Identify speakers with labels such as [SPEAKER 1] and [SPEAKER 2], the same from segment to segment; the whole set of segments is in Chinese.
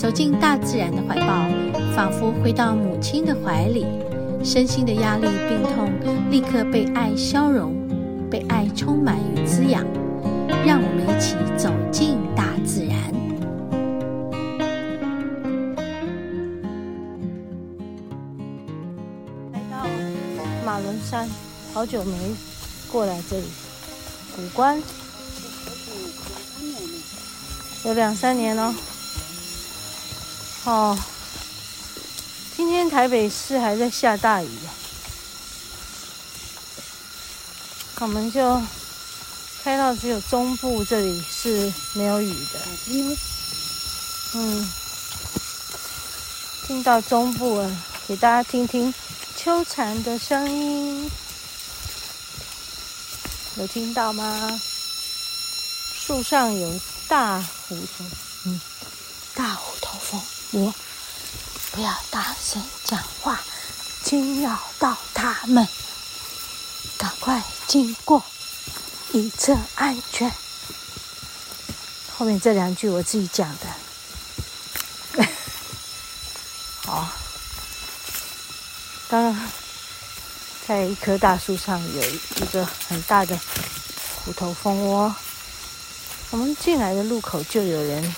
[SPEAKER 1] 走进大自然的怀抱，仿佛回到母亲的怀里，身心的压力、病痛立刻被爱消融，被爱充满与滋养。让我们一起走进大自然。
[SPEAKER 2] 来到马伦山，好久没。过来这里，谷关有两三年了。哦今天台北市还在下大雨，我们就开到只有中部这里是没有雨的。嗯，听到中部了，给大家听听秋蝉的声音。有听到吗？树上有大虎头，嗯，大虎头蜂窝，不要大声讲话，惊扰到它们。赶快经过，以测安全。后面这两句我自己讲的。好，刚刚。在一棵大树上有一个很大的虎头蜂窝。我们进来的路口就有人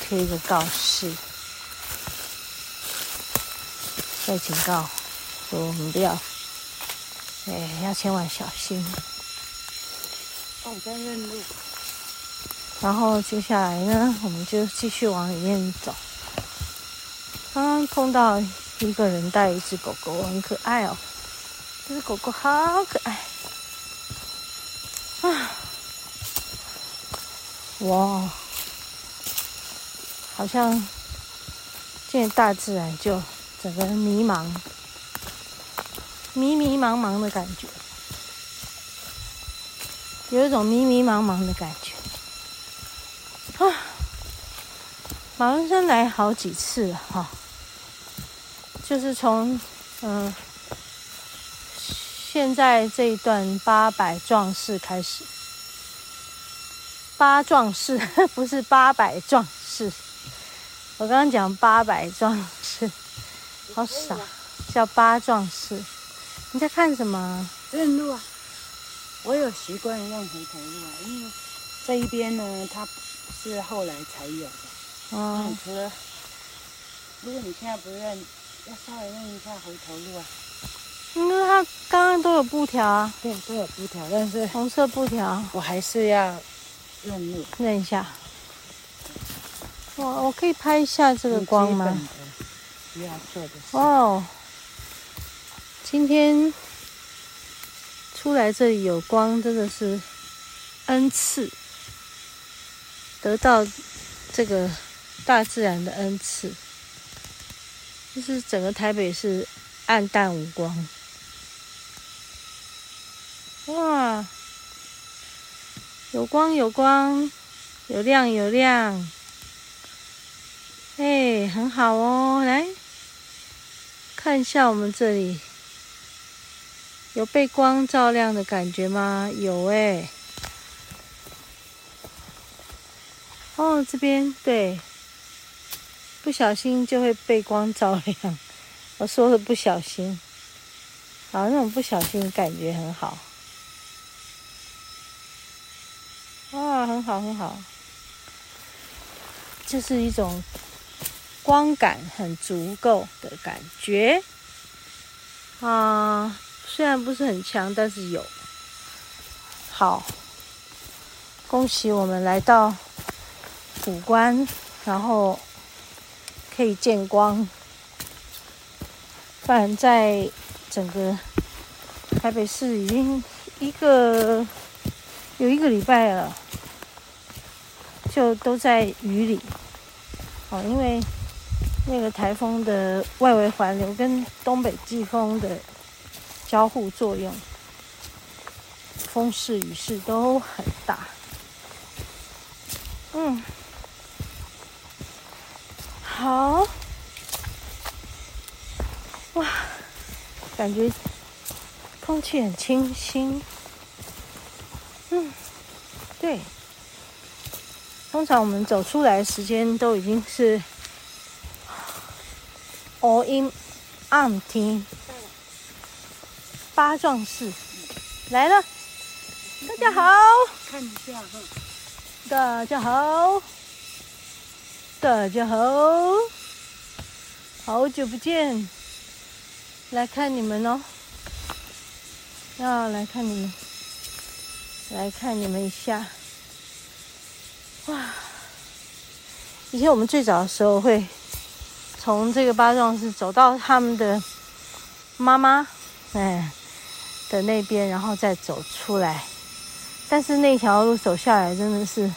[SPEAKER 2] 贴一个告示，在警告说我们不要，哎，要千万小心。哦，我在认路。然后接下来呢，我们就继续往里面走。刚刚碰到一个人带一只狗狗，很可爱哦。这只狗狗好可爱啊！哇，好像见大自然就整个人迷茫、迷迷茫茫的感觉，有一种迷迷茫茫的感觉。啊！马仑山来好几次了哈，就是从嗯。现在这一段八百壮士开始，八壮士 不是八百壮士，我刚刚讲八百壮士，好傻，叫八壮士。你在看什么？
[SPEAKER 3] 认路啊！我有习惯用回头路啊，因为这一边呢，它是后来才有的。嗯，除了如果你现在不认，要稍微认一下回头路啊。
[SPEAKER 2] 因为它刚刚都有布条啊，
[SPEAKER 3] 对，都有布条，但是
[SPEAKER 2] 红色布条，
[SPEAKER 3] 我还是要认路，
[SPEAKER 2] 认一下。我，我可以拍一下这个光吗？
[SPEAKER 3] 需要做的。
[SPEAKER 2] 哦，今天出来这里有光，真的是恩赐，得到这个大自然的恩赐，就是整个台北是暗淡无光。哇，有光有光，有亮有亮，哎，很好哦。来看一下我们这里，有被光照亮的感觉吗？有哎。哦，这边对，不小心就会被光照亮。我说的不小心，啊，那种不小心感觉很好。哇，很好很好，这是一种光感很足够的感觉啊，虽然不是很强，但是有。好，恭喜我们来到谷关，然后可以见光。不然在整个台北市已经一个有一个礼拜了。就都在雨里，哦，因为那个台风的外围环流跟东北季风的交互作用，风势雨势都很大。嗯，好，哇，感觉空气很清新。嗯，对。通常我们走出来时间都已经是乌阴暗听，八壮士。来了，大家好，
[SPEAKER 3] 看一下，
[SPEAKER 2] 大家好，大家好，好久不见，来看你们哦，要来看你们，来看你们一下。哇！以前我们最早的时候会从这个八壮士走到他们的妈妈哎的那边，然后再走出来。但是那条路走下来真的是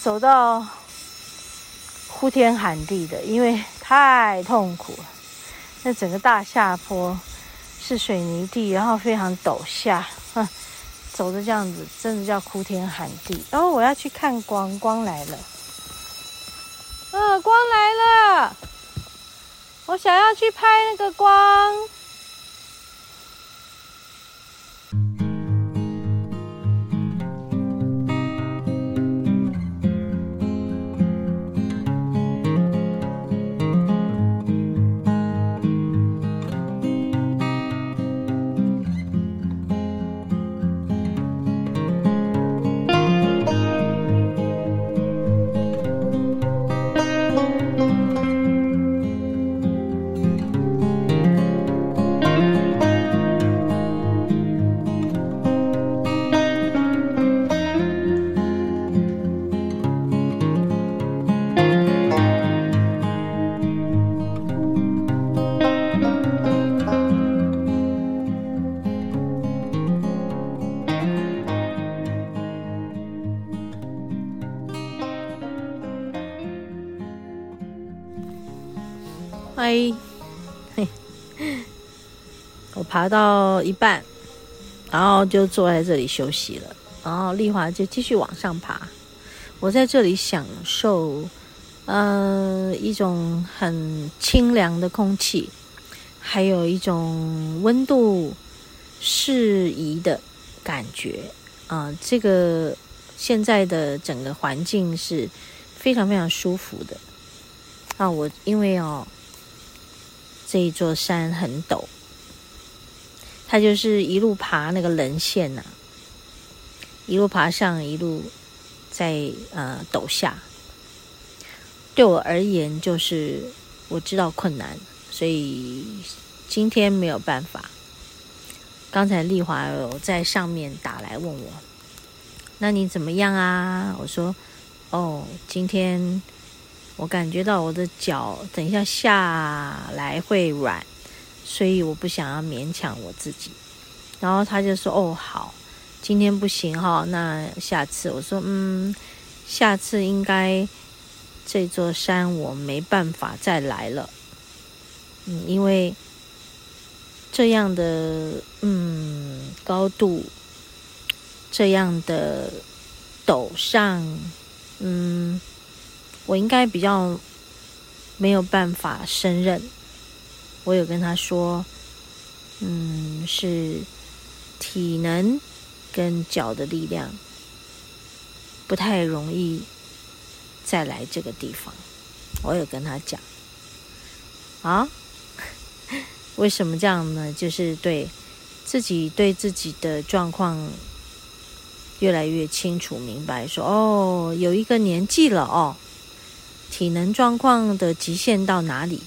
[SPEAKER 2] 走到呼天喊地的，因为太痛苦了。那整个大下坡是水泥地，然后非常陡下。走的这样子，真的叫哭天喊地。然后我要去看光，光来了，嗯、光来了，我想要去拍那个光。嗨，嘿，我爬到一半，然后就坐在这里休息了。然后丽华就继续往上爬，我在这里享受，呃，一种很清凉的空气，还有一种温度适宜的感觉啊，呃，这个现在的整个环境是非常非常舒服的啊。我因为哦。这一座山很陡，它就是一路爬那个棱线呐、一路爬上，一路在呃陡下。对我而言，就是我知道困难，所以今天没有办法。刚才丽华有在上面打来问我，那你怎么样啊？我说，哦，今天。我感觉到我的脚等一下下来会软，所以我不想要勉强我自己。然后他就说：“哦，好，今天不行哈，那下次。”我说：“嗯，下次应该这座山我没办法再来了。嗯，因为这样的嗯高度，这样的陡上，嗯。”我应该比较没有办法胜任。我有跟他说，嗯，是体能跟脚的力量不太容易再来这个地方。我有跟他讲，啊，为什么这样呢？就是对自己对自己的状况越来越清楚明白，说哦，有一个年纪了哦。体能状况的极限到哪里？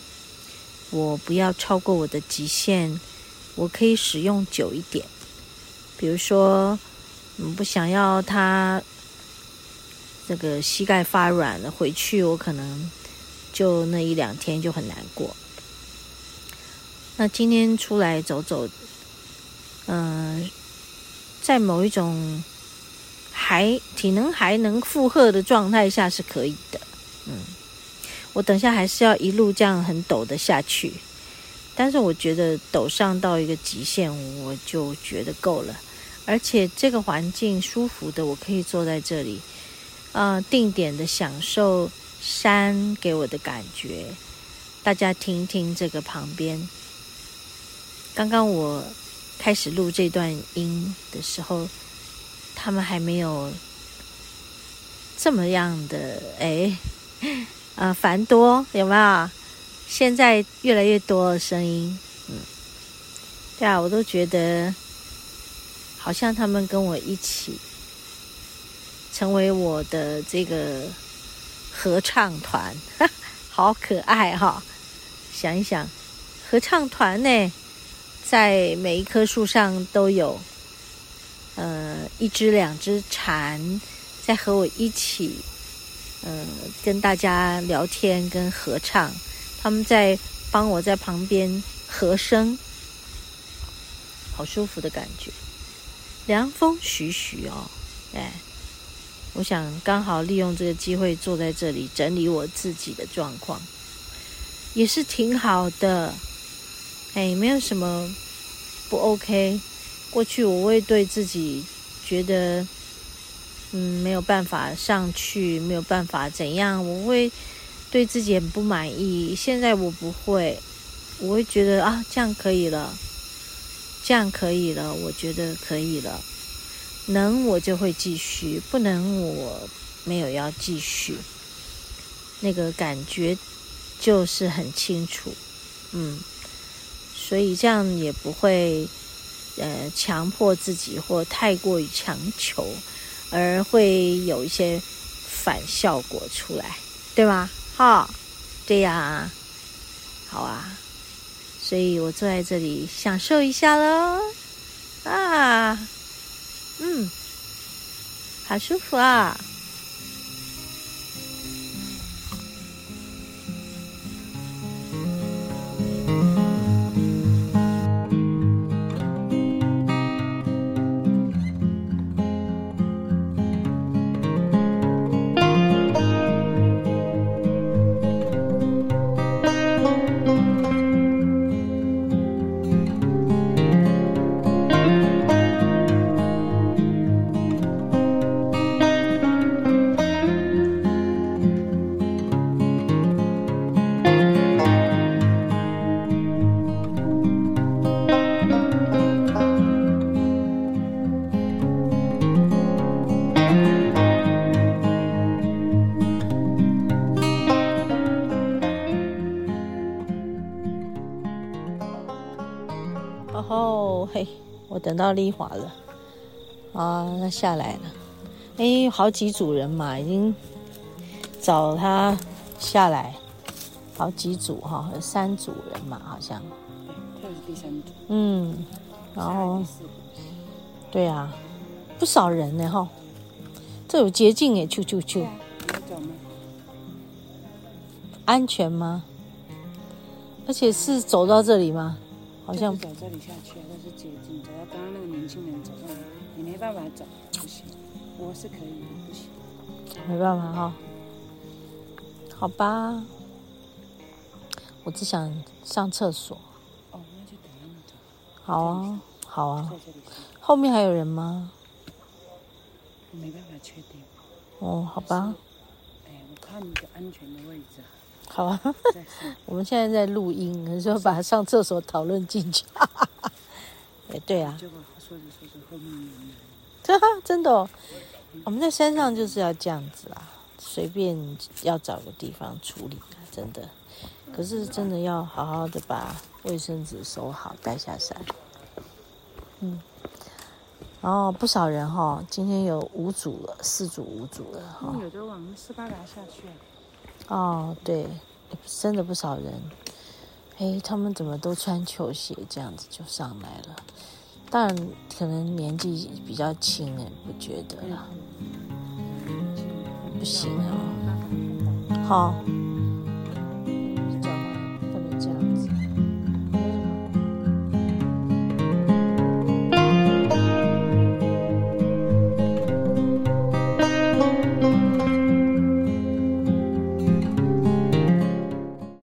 [SPEAKER 2] 我不要超过我的极限，我可以使用久一点。比如说，嗯，不想要他这个膝盖发软了，回去我可能就那一两天就很难过。那今天出来走走，嗯，在某一种还体能还能负荷的状态下是可以的。嗯，我等下还是要一路这样很陡的下去，但是我觉得陡上到一个极限，我就觉得够了。而且这个环境舒服的，我可以坐在这里，呃，定点的享受山给我的感觉。大家听听这个旁边，刚刚我开始录这段音的时候，他们还没有这么样的哎，呃，繁多有没有？现在越来越多的声音，嗯，对啊，我都觉得。好像他们跟我一起成为我的这个合唱团，好可爱哈！想一想，合唱团呢，在每一棵树上都有，呃，一只两只蝉在和我一起，呃，跟大家聊天跟合唱，他们在帮我在旁边和声，好舒服的感觉。凉风徐徐哦，哎，我想刚好利用这个机会坐在这里整理我自己的状况，也是挺好的。哎，没有什么不 OK。过去我会对自己觉得，嗯，没有办法上去，没有办法怎样，我会对自己很不满意。现在我不会，我会觉得啊，这样可以了。这样可以了，我觉得可以了。能我就会继续，不能我没有要继续。那个感觉就是很清楚，嗯，所以这样也不会呃强迫自己或太过于强求，而会有一些反效果出来，对吗？哈，对呀，好啊。所以我坐在这里享受一下喽，啊，嗯，好舒服啊。等到丽华了，啊，那下来了，哎，好几组人嘛，已经找他下来，好几组哈，有三组人嘛，好像，
[SPEAKER 3] 这是第三组，
[SPEAKER 2] 嗯，然后，对啊，不少人呢哈，这有捷径耶，啾啾啾，安全吗？而且是走到这里吗？好像
[SPEAKER 3] 走这里下去，那是捷径。走到刚刚那个年轻人走上来，你没办法走，不行。我是可以的，不行。
[SPEAKER 2] 没办法哈、哦，好吧。我只想上厕所。
[SPEAKER 3] 哦，那就等他们走。
[SPEAKER 2] 好啊，好啊。后面还有人吗？
[SPEAKER 3] 没办法确定。
[SPEAKER 2] 哦，好吧。
[SPEAKER 3] 哎，我看一个安全的位置。
[SPEAKER 2] 好啊，我们现在在录音，你说把上厕所讨论进去，哎，对啊，说着说着后面真的哦，我们在山上就是要这样子啊，随便要找个地方处理啊，真的。可是真的要好好的把卫生纸收好，带下山。嗯，然后不少人哈，今天有五组了，四组五组了哈。
[SPEAKER 3] 有的往斯巴达下去。
[SPEAKER 2] 哦，对，真的不少人。哎，他们怎么都穿球鞋这样子就上来了？但，可能年纪比较轻，哎，不觉得啦。不行啊，好，